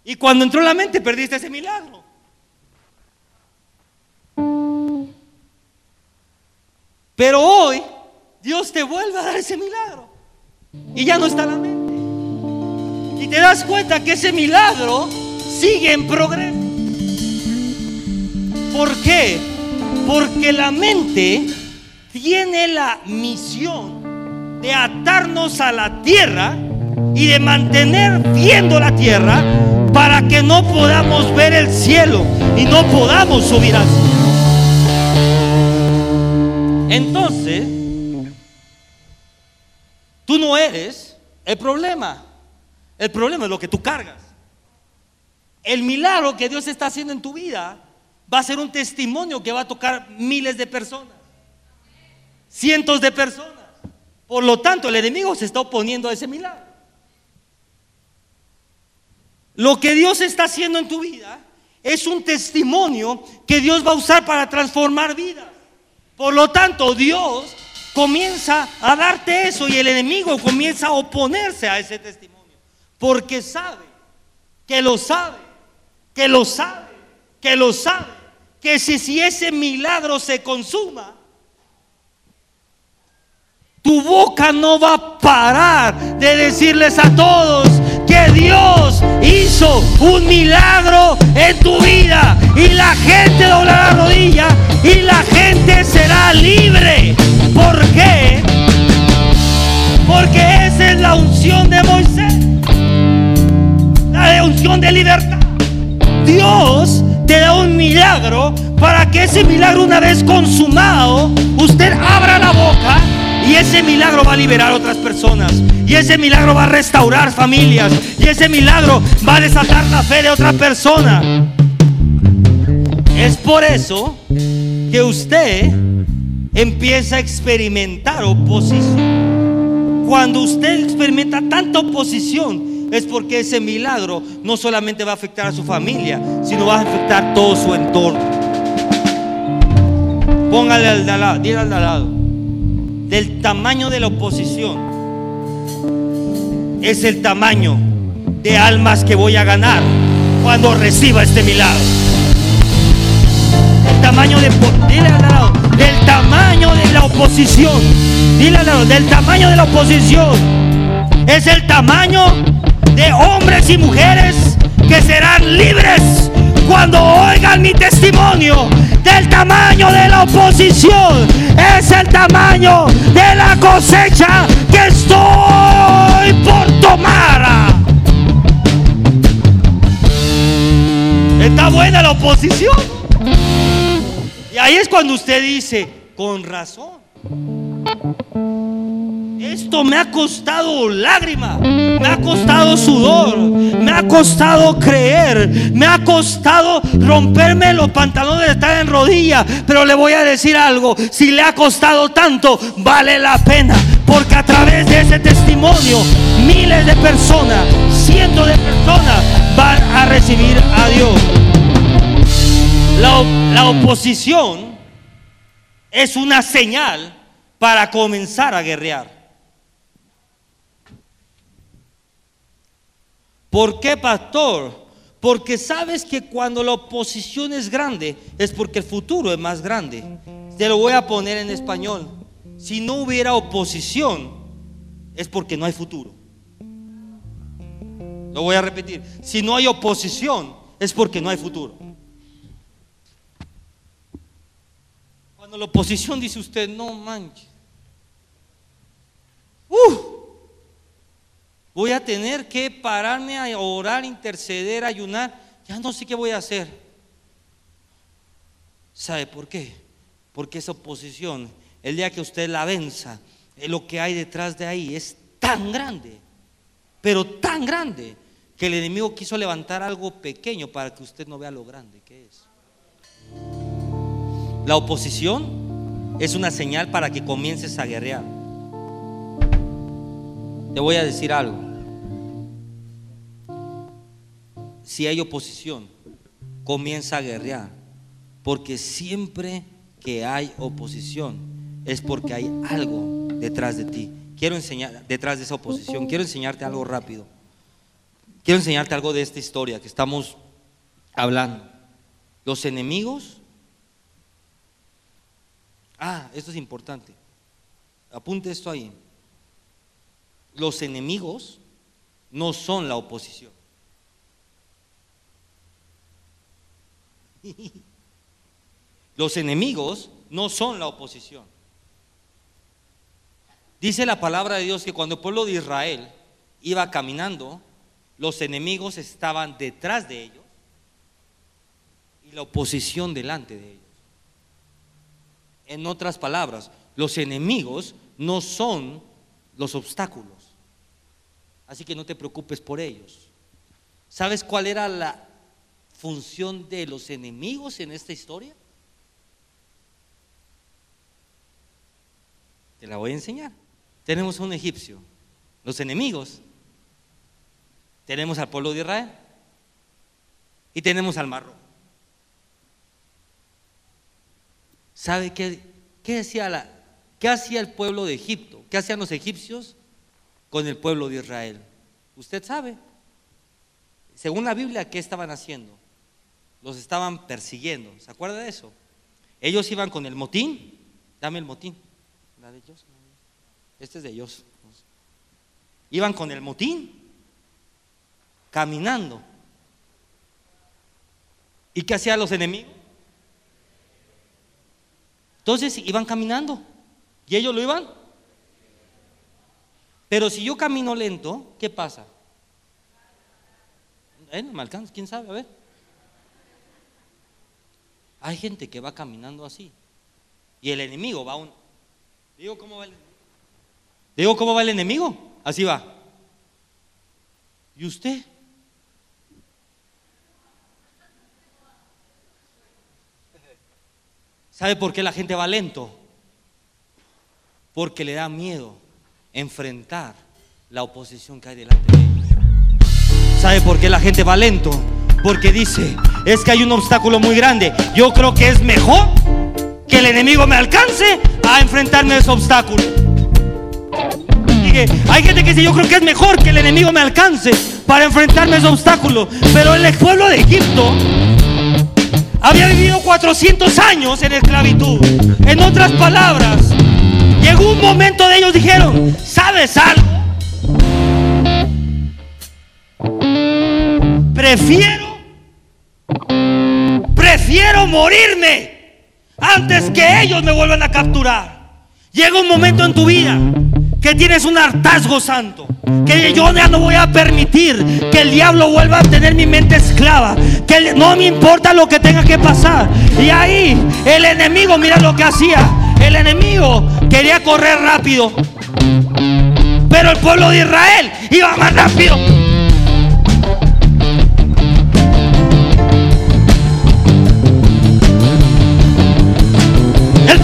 Y cuando entró la mente perdiste ese milagro. Pero hoy Dios te vuelve a dar ese milagro. Y ya no está la mente. Y te das cuenta que ese milagro sigue en progreso. ¿Por qué? Porque la mente tiene la misión de atarnos a la tierra y de mantener viendo la tierra para que no podamos ver el cielo y no podamos subir al cielo. Entonces, tú no eres el problema. El problema es lo que tú cargas. El milagro que Dios está haciendo en tu vida va a ser un testimonio que va a tocar miles de personas, cientos de personas. Por lo tanto, el enemigo se está oponiendo a ese milagro. Lo que Dios está haciendo en tu vida es un testimonio que Dios va a usar para transformar vidas. Por lo tanto, Dios comienza a darte eso y el enemigo comienza a oponerse a ese testimonio. Porque sabe, que lo sabe, que lo sabe, que lo sabe, que si, ese milagro se consuma, tu boca no va a parar de decirles a todos que Dios hizo un milagro en tu vida y la gente doblará la rodilla y la gente será libre. ¿Por qué? Porque esa es la unción de Moisés. La unción de libertad. Dios te da un milagro para que ese milagro una vez consumado, usted abra la boca y ese milagro va a liberar a otras personas. Y ese milagro va a restaurar familias. Y ese milagro va a desatar la fe de otra persona. Es por eso que usted empieza a experimentar oposición. Cuando usted experimenta tanta oposición, es porque ese milagro no solamente va a afectar a su familia, sino va a afectar todo su entorno. Póngale al de al lado, dile al de al lado del tamaño de la oposición es el tamaño de almas que voy a ganar cuando reciba este milagro. El tamaño de dile al lado, tamaño de la oposición. Dile al lado, del tamaño de la oposición. Es el tamaño de hombres y mujeres que serán libres cuando oigan mi testimonio del tamaño de la oposición, es el tamaño de la cosecha que estoy por tomar. Está buena la oposición. Y ahí es cuando usted dice, con razón. Esto me ha costado lágrima, me ha costado sudor, me ha costado creer, me ha costado romperme los pantalones de estar en rodilla. Pero le voy a decir algo, si le ha costado tanto, vale la pena. Porque a través de ese testimonio, miles de personas, cientos de personas van a recibir a Dios. La, la oposición es una señal para comenzar a guerrear. ¿Por qué, pastor? Porque sabes que cuando la oposición es grande es porque el futuro es más grande. Te lo voy a poner en español. Si no hubiera oposición es porque no hay futuro. Lo voy a repetir. Si no hay oposición es porque no hay futuro. Cuando la oposición dice usted, no manches. Uh, Voy a tener que pararme a orar, interceder, ayunar. Ya no sé qué voy a hacer. ¿Sabe por qué? Porque esa oposición, el día que usted la venza, eh, lo que hay detrás de ahí es tan grande, pero tan grande, que el enemigo quiso levantar algo pequeño para que usted no vea lo grande que es. La oposición es una señal para que comiences a guerrear. Te voy a decir algo. Si hay oposición, comienza a guerrear. Porque siempre que hay oposición es porque hay algo detrás de ti. Quiero enseñar, detrás de esa oposición, quiero enseñarte algo rápido. Quiero enseñarte algo de esta historia que estamos hablando. Los enemigos. Ah, esto es importante. Apunte esto ahí. Los enemigos no son la oposición. Los enemigos no son la oposición. Dice la palabra de Dios que cuando el pueblo de Israel iba caminando, los enemigos estaban detrás de ellos y la oposición delante de ellos. En otras palabras, los enemigos no son los obstáculos. Así que no te preocupes por ellos. ¿Sabes cuál era la función de los enemigos en esta historia? Te la voy a enseñar. Tenemos a un egipcio, los enemigos. Tenemos al pueblo de Israel y tenemos al mar ¿Sabe qué, qué, la, qué hacía el pueblo de Egipto? ¿Qué hacían los egipcios con el pueblo de Israel? Usted sabe. Según la Biblia, ¿qué estaban haciendo? Los estaban persiguiendo. ¿Se acuerda de eso? Ellos iban con el motín. Dame el motín. ¿La de ellos? Este es de ellos. Iban con el motín, caminando. ¿Y qué hacían los enemigos? Entonces iban caminando. ¿Y ellos lo iban? Pero si yo camino lento, ¿qué pasa? ¿Eh? ¿No me alcanza? ¿Quién sabe? A ver. Hay gente que va caminando así. Y el enemigo va un... Digo, ¿cómo va el enemigo? Digo, ¿cómo va el enemigo? Así va. ¿Y usted? ¿Sabe por qué la gente va lento? Porque le da miedo enfrentar la oposición que hay delante de ellos. ¿Sabe por qué la gente va lento? Porque dice, es que hay un obstáculo muy grande. Yo creo que es mejor que el enemigo me alcance a enfrentarme a ese obstáculo. hay gente que dice, yo creo que es mejor que el enemigo me alcance para enfrentarme a ese obstáculo. Pero el pueblo de Egipto había vivido 400 años en esclavitud. En otras palabras, llegó un momento de ellos dijeron, ¿sabes algo? Prefiero Prefiero morirme antes que ellos me vuelvan a capturar. Llega un momento en tu vida que tienes un hartazgo santo. Que yo ya no voy a permitir que el diablo vuelva a tener mi mente esclava. Que no me importa lo que tenga que pasar. Y ahí el enemigo, mira lo que hacía. El enemigo quería correr rápido. Pero el pueblo de Israel iba más rápido.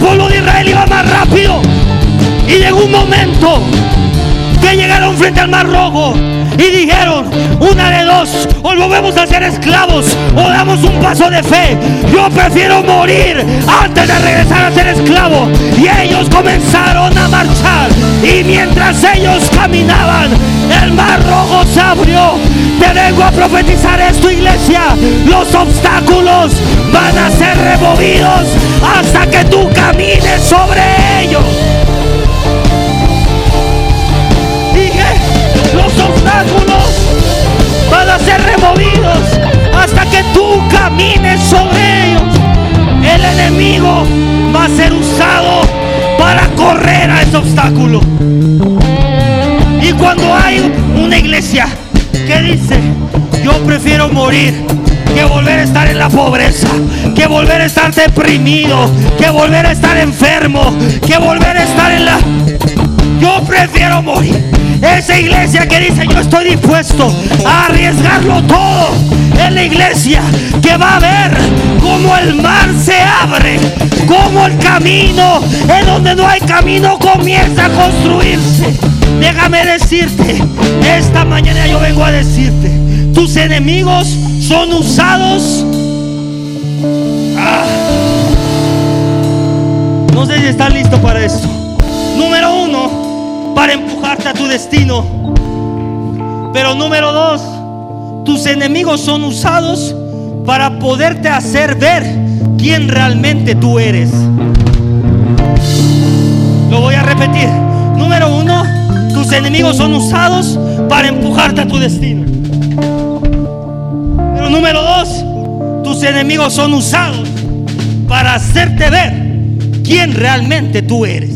Pueblo de Israel iba más rápido. Y llegó un momento que llegaron frente al mar rojo y dijeron, una de dos, o volvemos a ser esclavos o damos un paso de fe. Yo prefiero morir antes de regresar a ser esclavo. Y ellos comenzaron a marchar. Y mientras ellos caminaban, el mar rojo se abrió. Te vengo a profetizar esto, iglesia. Los obstáculos van a ser removidos hasta que tú camines sobre ellos. van a ser removidos hasta que tú camines sobre ellos. El enemigo va a ser usado para correr a ese obstáculo. Y cuando hay una iglesia que dice, yo prefiero morir que volver a estar en la pobreza, que volver a estar deprimido, que volver a estar enfermo, que volver a estar en la... Yo prefiero morir esa iglesia que dice yo estoy dispuesto a arriesgarlo todo. Es la iglesia que va a ver cómo el mar se abre, cómo el camino, en donde no hay camino, comienza a construirse. Déjame decirte, esta mañana yo vengo a decirte, tus enemigos son usados. Ah. No sé si estás listo para esto. Número uno, para empujarte a tu destino. Pero número dos, tus enemigos son usados para poderte hacer ver quién realmente tú eres. Lo voy a repetir. Número tus enemigos son usados para empujarte a tu destino. Pero número dos, tus enemigos son usados para hacerte ver quién realmente tú eres.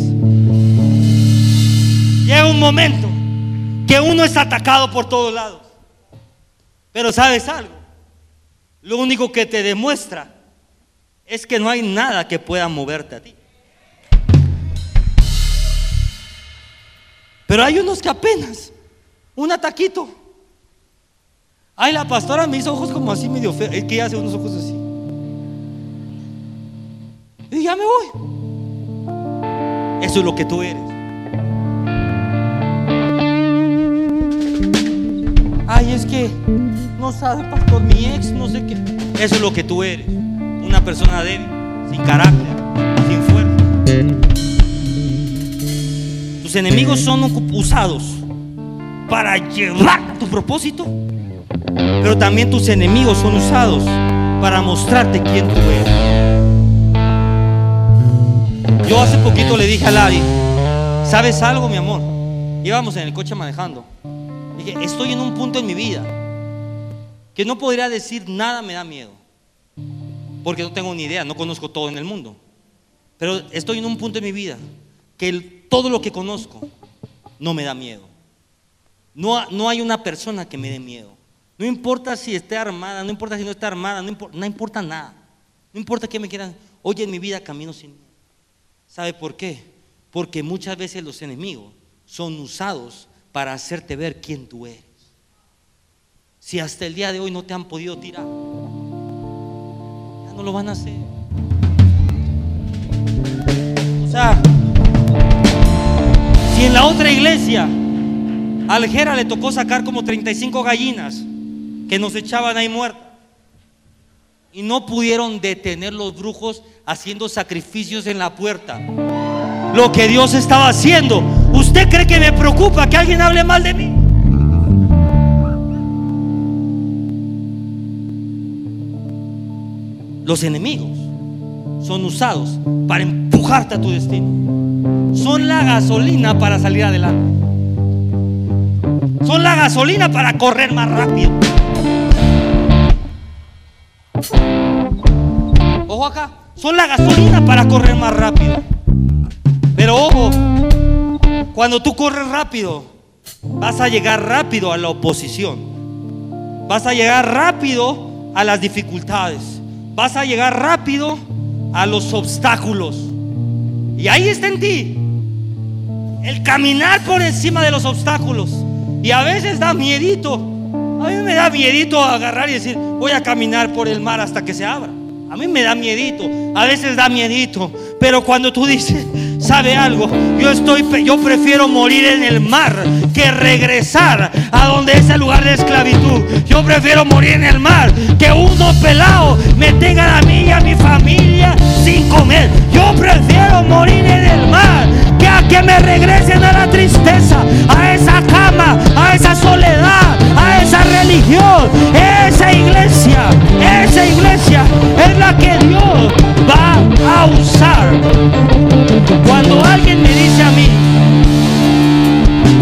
Llega un momento que uno es atacado por todos lados. Pero sabes algo, lo único que te demuestra es que no hay nada que pueda moverte a ti. Pero hay unos que apenas, un ataquito. Ay, la pastora me hizo ojos como así medio feos. Es que ella hace unos ojos así. Y ya me voy. Eso es lo que tú eres. Ay, es que no sabe, pastor, mi ex, no sé qué. Eso es lo que tú eres. Una persona débil, sin carácter, sin fuerza. Tus enemigos son usados para llevar tu propósito. Pero también tus enemigos son usados para mostrarte quién tú eres. Yo hace poquito le dije a Lari, ¿sabes algo, mi amor? Íbamos en el coche manejando. Dije, estoy en un punto en mi vida que no podría decir nada me da miedo. Porque no tengo ni idea, no conozco todo en el mundo. Pero estoy en un punto en mi vida que todo lo que conozco no me da miedo. No, no hay una persona que me dé miedo. No importa si esté armada, no importa si no está armada, no, importa, nada. No importa que me quieran. Oye, en mi vida camino sin miedo. ¿Sabe por qué? Porque muchas veces los enemigos son usados para hacerte ver quién tú eres. Si hasta el día de hoy no te han podido tirar, ya no lo van a hacer. O sea, si en la otra iglesia a Aljera le tocó sacar como 35 gallinas que nos echaban ahí muertas y no pudieron detener los brujos haciendo sacrificios en la puerta. Lo que Dios estaba haciendo ¿Usted cree que me preocupa que alguien hable mal de mí? Los enemigos son usados para empujarte a tu destino. Son la gasolina para salir adelante. Son la gasolina para correr más rápido. Ojo acá, son la gasolina para correr más rápido. Pero ojo, cuando tú corres rápido, vas a llegar rápido a la oposición. Vas a llegar rápido a las dificultades. Vas a llegar rápido a los obstáculos. Y ahí está en ti. El caminar por encima de los obstáculos. Y a veces da miedito. A mí me da miedito agarrar y decir, voy a caminar por el mar hasta que se abra. A mí me da miedito, a veces da miedito, pero cuando tú dices, ¿sabe algo? Yo estoy yo prefiero morir en el mar que regresar a donde es el lugar de esclavitud. Yo prefiero morir en el mar que uno pelado me tenga a mí y a mi familia sin comer. Yo prefiero morir en el mar que a que me regresen a la tristeza, a esa cama, a esa soledad, a esa religión, esa iglesia, esa iglesia es la que Dios va a usar. Cuando alguien me dice a mí,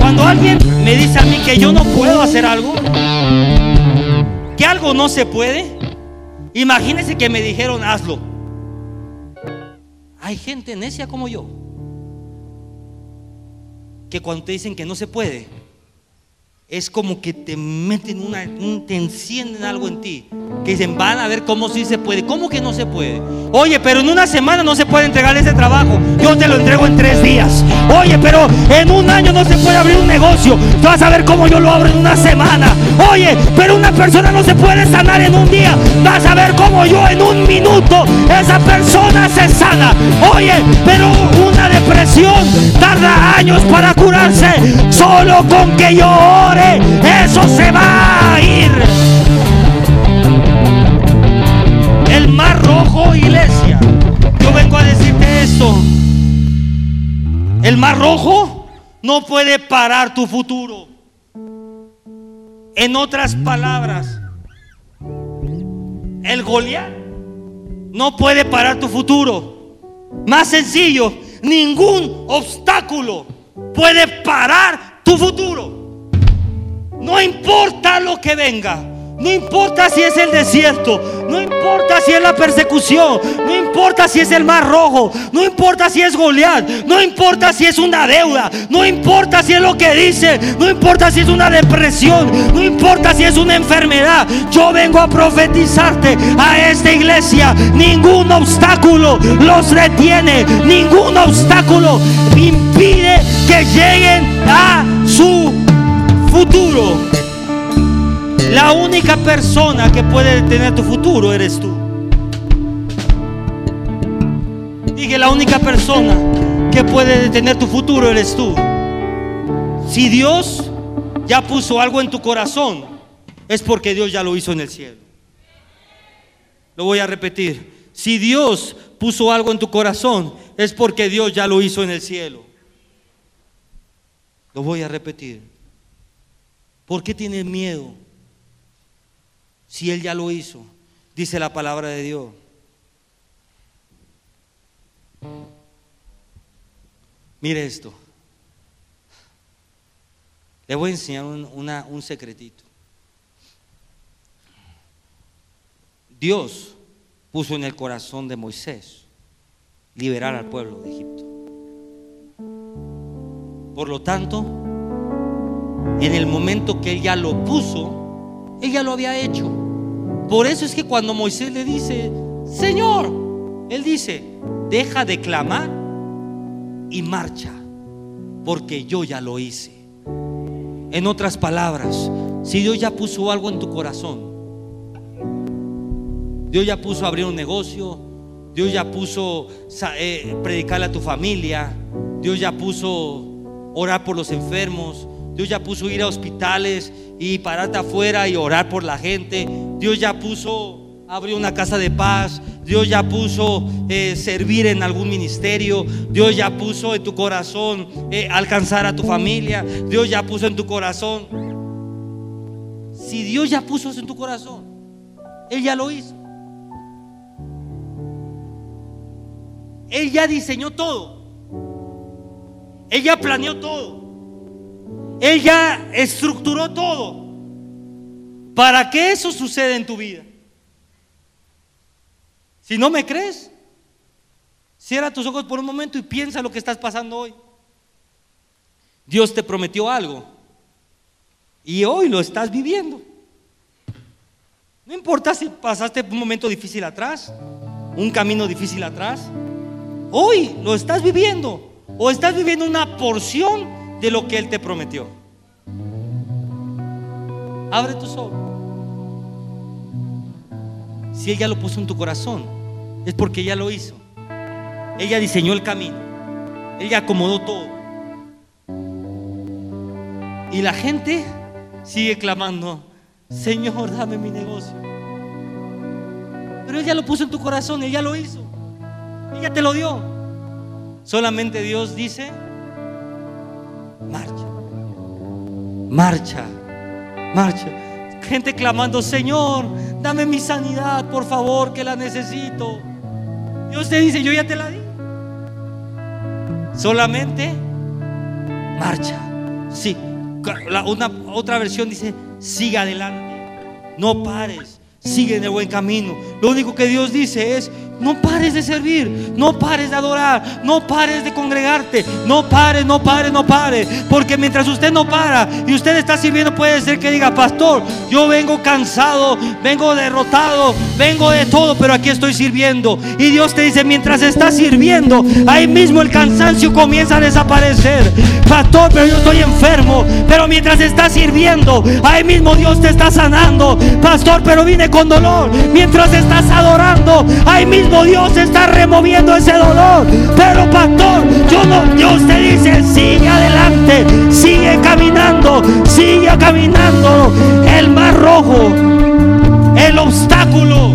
cuando alguien me dice a mí que yo no puedo hacer algo, que algo no se puede, imagínense que me dijeron hazlo. Hay gente necia como yo que cuando te dicen que no se puede, es como que te meten una, te encienden algo en ti. Que dicen, van a ver cómo sí se puede. ¿Cómo que no se puede? Oye, pero en una semana no se puede entregar ese trabajo. Yo te lo entrego en tres días. Oye, pero en un año no se puede abrir un negocio. Vas a ver cómo yo lo abro en una semana. Oye, pero una persona no se puede sanar en un día. Vas a ver cómo yo en un minuto esa persona se sana. Oye, pero una depresión tarda años para curarse. Solo con que yo eso se va a ir. El mar rojo, iglesia. Yo vengo a decirte esto. El mar rojo no puede parar tu futuro. En otras palabras, el Goliat no puede parar tu futuro. Más sencillo, ningún obstáculo puede parar tu futuro. No importa lo que venga. No importa si es el desierto, no importa si es la persecución, no importa si es el mar rojo, no importa si es Goliat, no importa si es una deuda, no importa si es lo que dice, no importa si es una depresión, no importa si es una enfermedad. Yo vengo a profetizarte a esta iglesia. Ningún obstáculo los retiene, ningún obstáculo impide que lleguen a su futuro. La única persona que puede detener tu futuro eres tú. Dije, la única persona que puede detener tu futuro eres tú. Si Dios ya puso algo en tu corazón, es porque Dios ya lo hizo en el cielo. Lo voy a repetir. Si Dios puso algo en tu corazón, es porque Dios ya lo hizo en el cielo. Lo voy a repetir. ¿Por qué tienes miedo? Si Él ya lo hizo, dice la palabra de Dios. Mire esto. Le voy a enseñar un, un secretito. Dios puso en el corazón de Moisés liberar al pueblo de Egipto. Por lo tanto, en el momento que él ya lo puso, él ya lo había hecho. Por eso es que cuando Moisés le dice, Señor, él dice, deja de clamar y marcha, porque yo ya lo hice. En otras palabras, si Dios ya puso algo en tu corazón, Dios ya puso abrir un negocio, Dios ya puso eh, predicarle a tu familia, Dios ya puso orar por los enfermos, Dios ya puso ir a hospitales y pararte afuera y orar por la gente. Dios ya puso abrir una casa de paz. Dios ya puso eh, servir en algún ministerio. Dios ya puso en tu corazón eh, alcanzar a tu familia. Dios ya puso en tu corazón. Si Dios ya puso eso en tu corazón, Él ya lo hizo. Él ya diseñó todo. Él ya planeó todo. Él ya estructuró todo para que eso suceda en tu vida. Si no me crees, cierra tus ojos por un momento y piensa lo que estás pasando hoy. Dios te prometió algo y hoy lo estás viviendo. No importa si pasaste un momento difícil atrás, un camino difícil atrás, hoy lo estás viviendo o estás viviendo una porción de lo que Él te prometió. Abre tus ojos. Si Él ya lo puso en tu corazón, es porque ya lo hizo. Ella diseñó el camino. Ella acomodó todo. Y la gente sigue clamando, Señor, dame mi negocio. Pero ella lo puso en tu corazón, ella lo hizo. Ella te lo dio. Solamente Dios dice, marcha, marcha, marcha. Gente clamando, Señor, dame mi sanidad, por favor, que la necesito. Dios te dice, yo ya te la di. Solamente marcha. Sí, una, otra versión dice, siga adelante, no pares, sigue en el buen camino. Lo único que Dios dice es, no pares de servir, no pares de adorar, no pares de congregarte, no pares, no pares, no pares. Porque mientras usted no para y usted está sirviendo, puede ser que diga, pastor, yo vengo cansado, vengo derrotado, vengo de todo, pero aquí estoy sirviendo. Y Dios te dice, mientras estás sirviendo, ahí mismo el cansancio comienza a desaparecer. Pastor, pero yo estoy enfermo, pero mientras estás sirviendo, ahí mismo Dios te está sanando. Pastor, pero vine con dolor, mientras estás adorando, ahí Dios está removiendo ese dolor. Pero pastor, yo no, Dios te dice, sigue adelante, sigue caminando, sigue caminando. El mar rojo, el obstáculo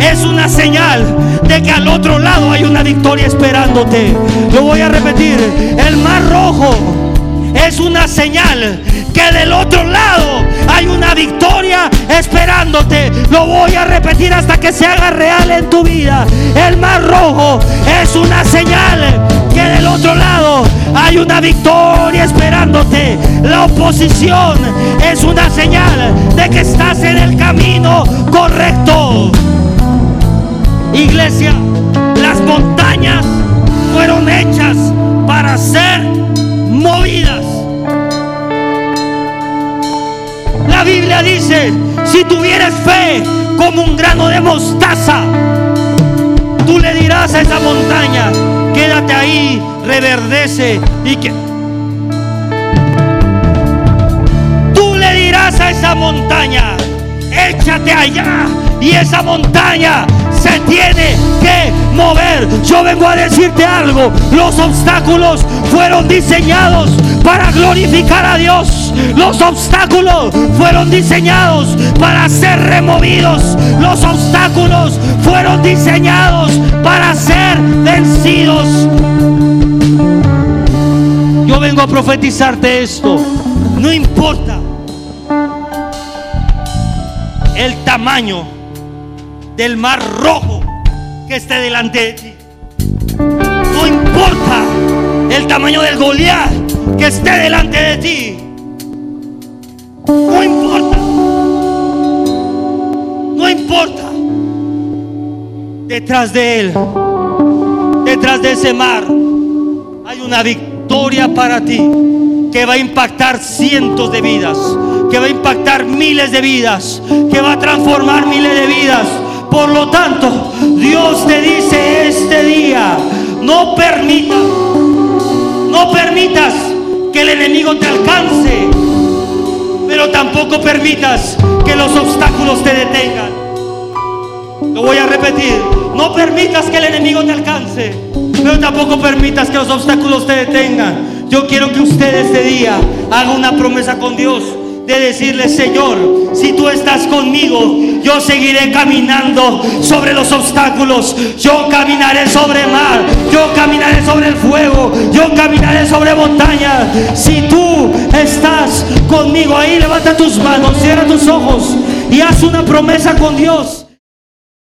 es una señal de que al otro lado hay una victoria esperándote. Lo voy a repetir, el mar rojo es una señal que del otro lado hay una victoria esperándote. Lo voy a repetir hasta que se haga real en tu vida. El mar rojo es una señal que del otro lado hay una victoria esperándote. La oposición es una señal de que estás en el camino correcto. Iglesia, las montañas fueron hechas para ser movidas. Biblia dice, si tuvieras fe como un grano de mostaza, tú le dirás a esa montaña, quédate ahí, reverdece y que... Tú le dirás a esa montaña, échate allá y esa montaña se tiene que mover. Yo vengo a decirte algo. Los obstáculos fueron diseñados para glorificar a Dios. Los obstáculos fueron diseñados para ser removidos. Los obstáculos fueron diseñados para ser vencidos. Yo vengo a profetizarte esto. No importa el tamaño del mar rojo que esté delante de ti. No importa el tamaño del Goliat que esté delante de ti. No importa. No importa. Detrás de él, detrás de ese mar, hay una victoria para ti que va a impactar cientos de vidas, que va a impactar miles de vidas, que va a transformar miles de vidas por lo tanto, Dios te dice este día, no permitas, no permitas que el enemigo te alcance, pero tampoco permitas que los obstáculos te detengan. Lo voy a repetir, no permitas que el enemigo te alcance, pero tampoco permitas que los obstáculos te detengan. Yo quiero que usted este día haga una promesa con Dios de decirle, Señor, si tú estás conmigo, yo seguiré caminando sobre los obstáculos, yo caminaré sobre el mar, yo caminaré sobre el fuego, yo caminaré sobre montañas. Si tú estás conmigo ahí, levanta tus manos, cierra tus ojos y haz una promesa con Dios.